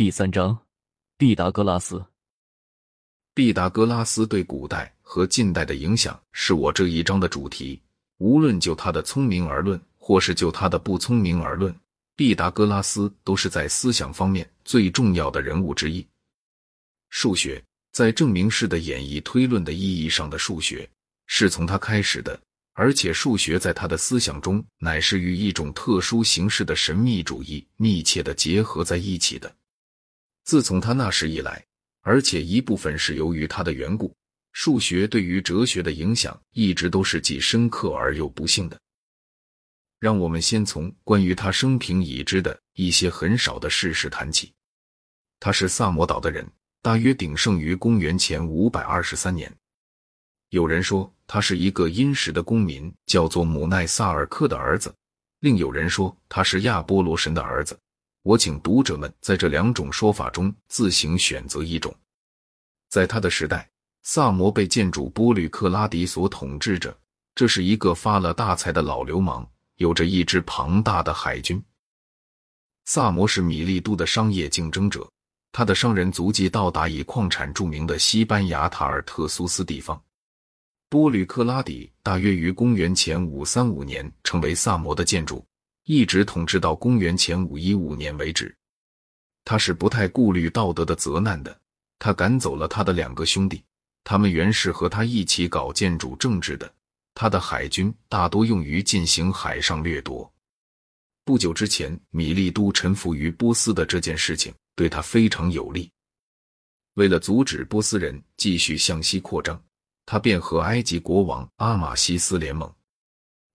第三章，毕达哥拉斯。毕达哥拉斯对古代和近代的影响是我这一章的主题。无论就他的聪明而论，或是就他的不聪明而论，毕达哥拉斯都是在思想方面最重要的人物之一。数学在证明式的演绎推论的意义上的数学，是从他开始的，而且数学在他的思想中乃是与一种特殊形式的神秘主义密切的结合在一起的。自从他那时以来，而且一部分是由于他的缘故，数学对于哲学的影响一直都是既深刻而又不幸的。让我们先从关于他生平已知的一些很少的事实谈起。他是萨摩岛的人，大约鼎盛于公元前五百二十三年。有人说他是一个殷实的公民，叫做姆奈萨尔克的儿子；另有人说他是亚波罗神的儿子。我请读者们在这两种说法中自行选择一种。在他的时代，萨摩被建筑波吕克拉迪所统治着。这是一个发了大财的老流氓，有着一支庞大的海军。萨摩是米利都的商业竞争者，他的商人足迹到达以矿产著名的西班牙塔尔特苏斯地方。波吕克拉底大约于公元前五三五年成为萨摩的建筑。一直统治到公元前五一五年为止，他是不太顾虑道德的责难的。他赶走了他的两个兄弟，他们原是和他一起搞建筑政治的。他的海军大多用于进行海上掠夺。不久之前，米利都臣服于波斯的这件事情对他非常有利。为了阻止波斯人继续向西扩张，他便和埃及国王阿马西斯联盟，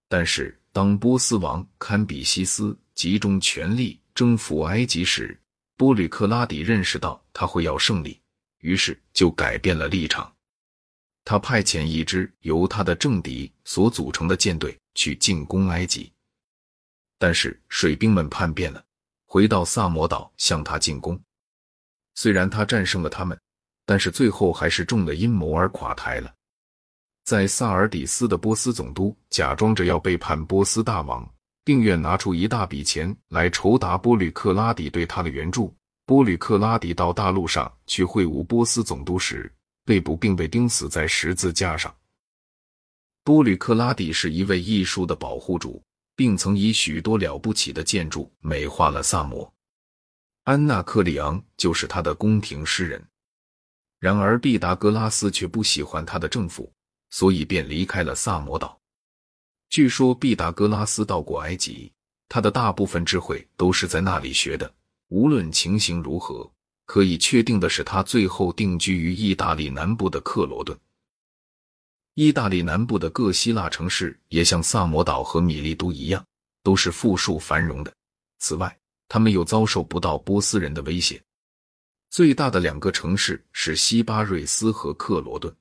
但是。当波斯王堪比西斯集中全力征服埃及时，波吕克拉底认识到他会要胜利，于是就改变了立场。他派遣一支由他的政敌所组成的舰队去进攻埃及，但是水兵们叛变了，回到萨摩岛向他进攻。虽然他战胜了他们，但是最后还是中了阴谋而垮台了。在萨尔底斯的波斯总督假装着要背叛波斯大王，并愿拿出一大笔钱来酬答波吕克拉底对他的援助。波吕克拉底到大陆上去会晤波斯总督时，被捕并被钉死在十字架上。波吕克拉底是一位艺术的保护主，并曾以许多了不起的建筑美化了萨摩。安娜克里昂就是他的宫廷诗人。然而毕达哥拉斯却不喜欢他的政府。所以便离开了萨摩岛。据说毕达哥拉斯到过埃及，他的大部分智慧都是在那里学的。无论情形如何，可以确定的是，他最后定居于意大利南部的克罗顿。意大利南部的各希腊城市也像萨摩岛和米利都一样，都是富庶繁荣的。此外，他们又遭受不到波斯人的威胁。最大的两个城市是西巴瑞斯和克罗顿。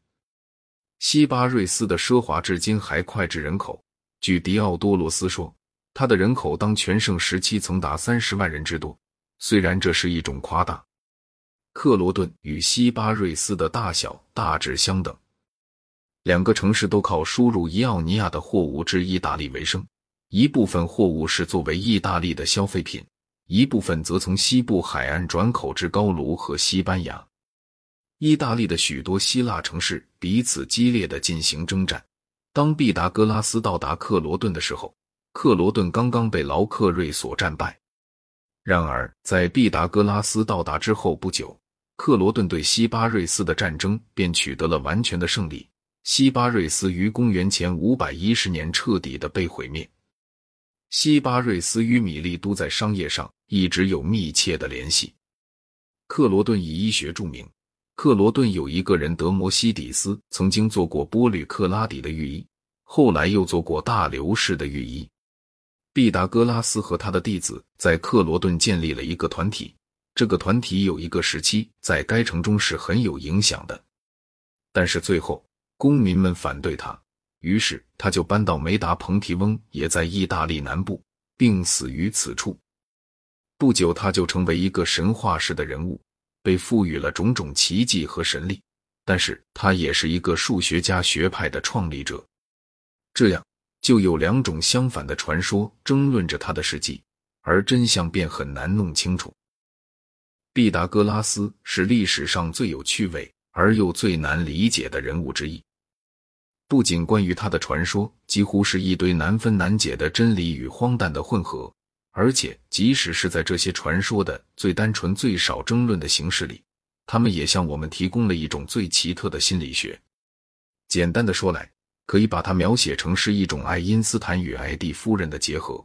西巴瑞斯的奢华至今还脍炙人口。据迪奥多罗斯说，他的人口当全盛时期曾达三十万人之多。虽然这是一种夸大。克罗顿与西巴瑞斯的大小大致相等，两个城市都靠输入伊奥尼亚的货物至意大利为生。一部分货物是作为意大利的消费品，一部分则从西部海岸转口至高卢和西班牙。意大利的许多希腊城市彼此激烈的进行征战。当毕达哥拉斯到达克罗顿的时候，克罗顿刚刚被劳克瑞所战败。然而，在毕达哥拉斯到达之后不久，克罗顿对西巴瑞斯的战争便取得了完全的胜利。西巴瑞斯于公元前五百一十年彻底的被毁灭。西巴瑞斯与米利都在商业上一直有密切的联系。克罗顿以医学著名。克罗顿有一个人德摩西底斯，曾经做过波吕克拉底的御医，后来又做过大流士的御医。毕达哥拉斯和他的弟子在克罗顿建立了一个团体，这个团体有一个时期在该城中是很有影响的。但是最后公民们反对他，于是他就搬到梅达蓬提翁，也在意大利南部，并死于此处。不久，他就成为一个神话式的人物。被赋予了种种奇迹和神力，但是他也是一个数学家学派的创立者，这样就有两种相反的传说争论着他的事迹，而真相便很难弄清楚。毕达哥拉斯是历史上最有趣味而又最难理解的人物之一。不仅关于他的传说几乎是一堆难分难解的真理与荒诞的混合，而且即使是在这些传说的最单纯、最少争论的形式里，他们也向我们提供了一种最奇特的心理学。简单的说来，可以把它描写成是一种爱因斯坦与爱蒂夫人的结合。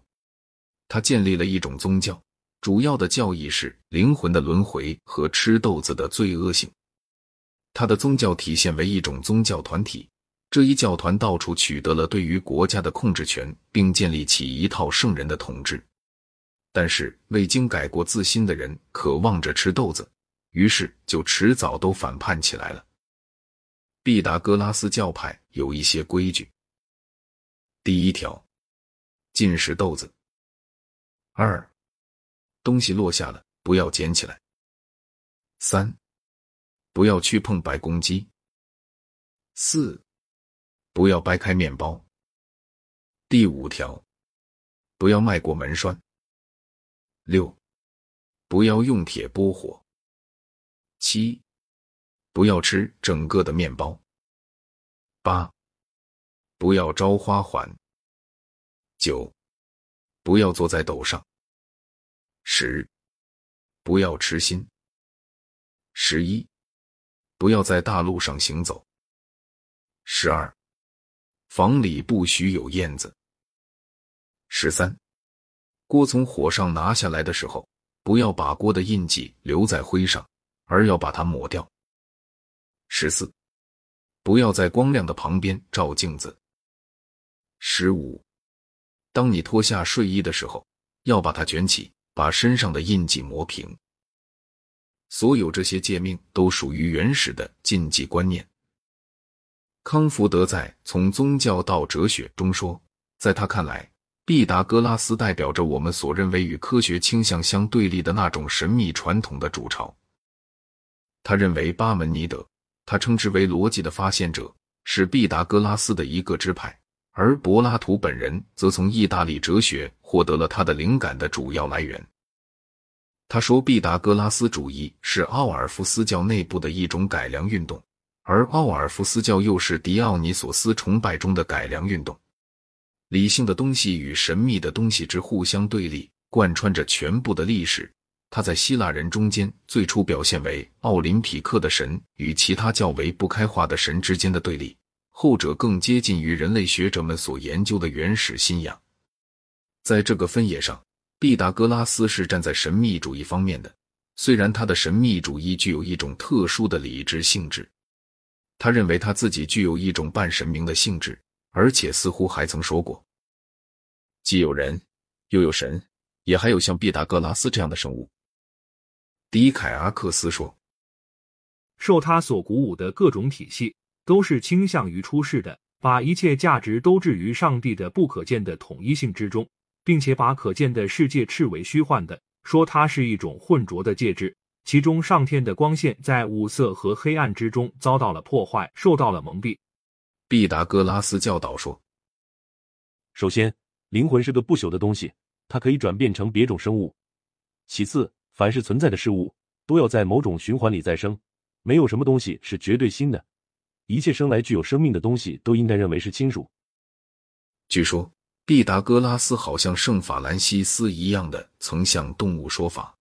他建立了一种宗教，主要的教义是灵魂的轮回和吃豆子的罪恶性。他的宗教体现为一种宗教团体。这一教团到处取得了对于国家的控制权，并建立起一套圣人的统治。但是未经改过自新的人渴望着吃豆子，于是就迟早都反叛起来了。毕达哥拉斯教派有一些规矩：第一条，禁食豆子；二，东西落下了不要捡起来；三，不要去碰白公鸡；四。不要掰开面包。第五条，不要迈过门栓。六，不要用铁拨火。七，不要吃整个的面包。八，不要招花环。九，不要坐在斗上。十，不要痴心。十一，不要在大路上行走。十二。房里不许有燕子。十三，锅从火上拿下来的时候，不要把锅的印记留在灰上，而要把它抹掉。十四，不要在光亮的旁边照镜子。十五，当你脱下睡衣的时候，要把它卷起，把身上的印记磨平。所有这些诫命都属于原始的禁忌观念。康福德在《从宗教到哲学》中说，在他看来，毕达哥拉斯代表着我们所认为与科学倾向相对立的那种神秘传统的主潮。他认为巴门尼德，他称之为逻辑的发现者，是毕达哥拉斯的一个支派，而柏拉图本人则从意大利哲学获得了他的灵感的主要来源。他说，毕达哥拉斯主义是奥尔夫斯教内部的一种改良运动。而奥尔夫斯教又是狄奥尼索斯崇拜中的改良运动，理性的东西与神秘的东西之互相对立，贯穿着全部的历史。它在希腊人中间最初表现为奥林匹克的神与其他较为不开化的神之间的对立，后者更接近于人类学者们所研究的原始信仰。在这个分野上，毕达哥拉斯是站在神秘主义方面的，虽然他的神秘主义具有一种特殊的理智性质。他认为他自己具有一种半神明的性质，而且似乎还曾说过：“既有人，又有神，也还有像毕达哥拉斯这样的生物。”迪凯阿克斯说：“受他所鼓舞的各种体系，都是倾向于出世的，把一切价值都置于上帝的不可见的统一性之中，并且把可见的世界斥为虚幻的，说它是一种混浊的介质。”其中，上天的光线在五色和黑暗之中遭到了破坏，受到了蒙蔽。毕达哥拉斯教导说：“首先，灵魂是个不朽的东西，它可以转变成别种生物。其次，凡是存在的事物都要在某种循环里再生，没有什么东西是绝对新的。一切生来具有生命的东西都应该认为是亲属。”据说，毕达哥拉斯好像圣法兰西斯一样的曾向动物说法。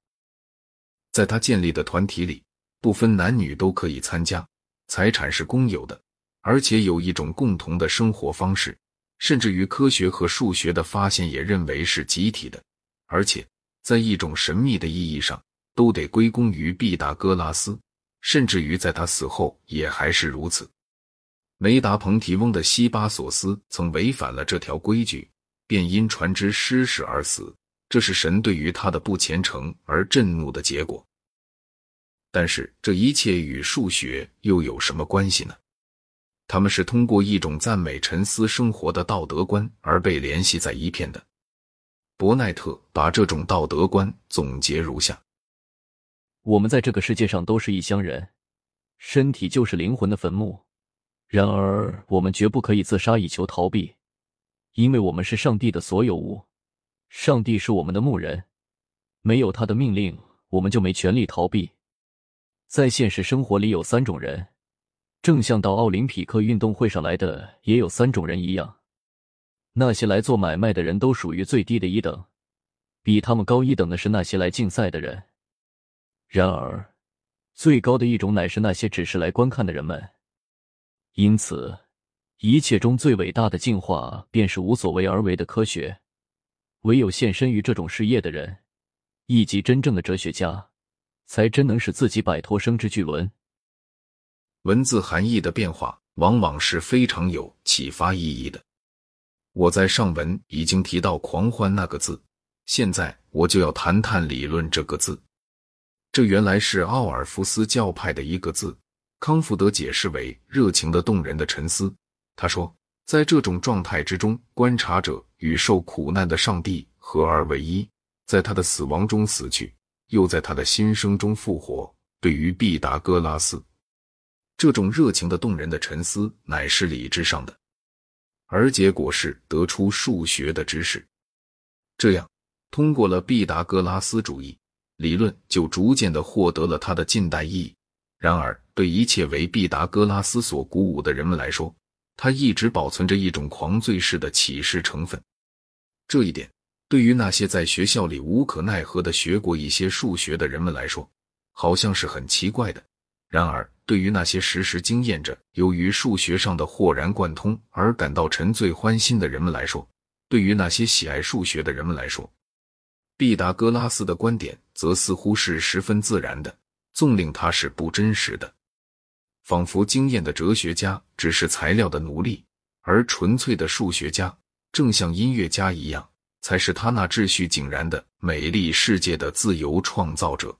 在他建立的团体里，不分男女都可以参加，财产是公有的，而且有一种共同的生活方式，甚至于科学和数学的发现也认为是集体的，而且在一种神秘的意义上，都得归功于毕达哥拉斯，甚至于在他死后也还是如此。梅达蓬提翁的西巴索斯曾违反了这条规矩，便因船只失事而死，这是神对于他的不虔诚而震怒的结果。但是这一切与数学又有什么关系呢？他们是通过一种赞美沉思生活的道德观而被联系在一片的。伯奈特把这种道德观总结如下：我们在这个世界上都是异乡人，身体就是灵魂的坟墓。然而，我们绝不可以自杀以求逃避，因为我们是上帝的所有物，上帝是我们的牧人，没有他的命令。我们就没权利逃避。在现实生活里，有三种人，正像到奥林匹克运动会上来的也有三种人一样。那些来做买卖的人都属于最低的一等，比他们高一等的是那些来竞赛的人。然而，最高的一种乃是那些只是来观看的人们。因此，一切中最伟大的进化便是无所为而为的科学。唯有献身于这种事业的人，以及真正的哲学家，才真能使自己摆脱生之巨轮。文字含义的变化往往是非常有启发意义的。我在上文已经提到“狂欢”那个字，现在我就要谈谈“理论”这个字。这原来是奥尔夫斯教派的一个字，康福德解释为热情的、动人的沉思。他说。在这种状态之中，观察者与受苦难的上帝合而为一，在他的死亡中死去，又在他的新生中复活。对于毕达哥拉斯，这种热情的、动人的沉思乃是理智上的，而结果是得出数学的知识。这样，通过了毕达哥拉斯主义理论，就逐渐的获得了它的近代意义。然而，对一切为毕达哥拉斯所鼓舞的人们来说，他一直保存着一种狂醉式的启示成分，这一点对于那些在学校里无可奈何的学过一些数学的人们来说，好像是很奇怪的。然而，对于那些时时经验着由于数学上的豁然贯通而感到沉醉欢心的人们来说，对于那些喜爱数学的人们来说，毕达哥拉斯的观点则似乎是十分自然的，纵令它是不真实的。仿佛经验的哲学家只是材料的奴隶，而纯粹的数学家正像音乐家一样，才是他那秩序井然的美丽世界的自由创造者。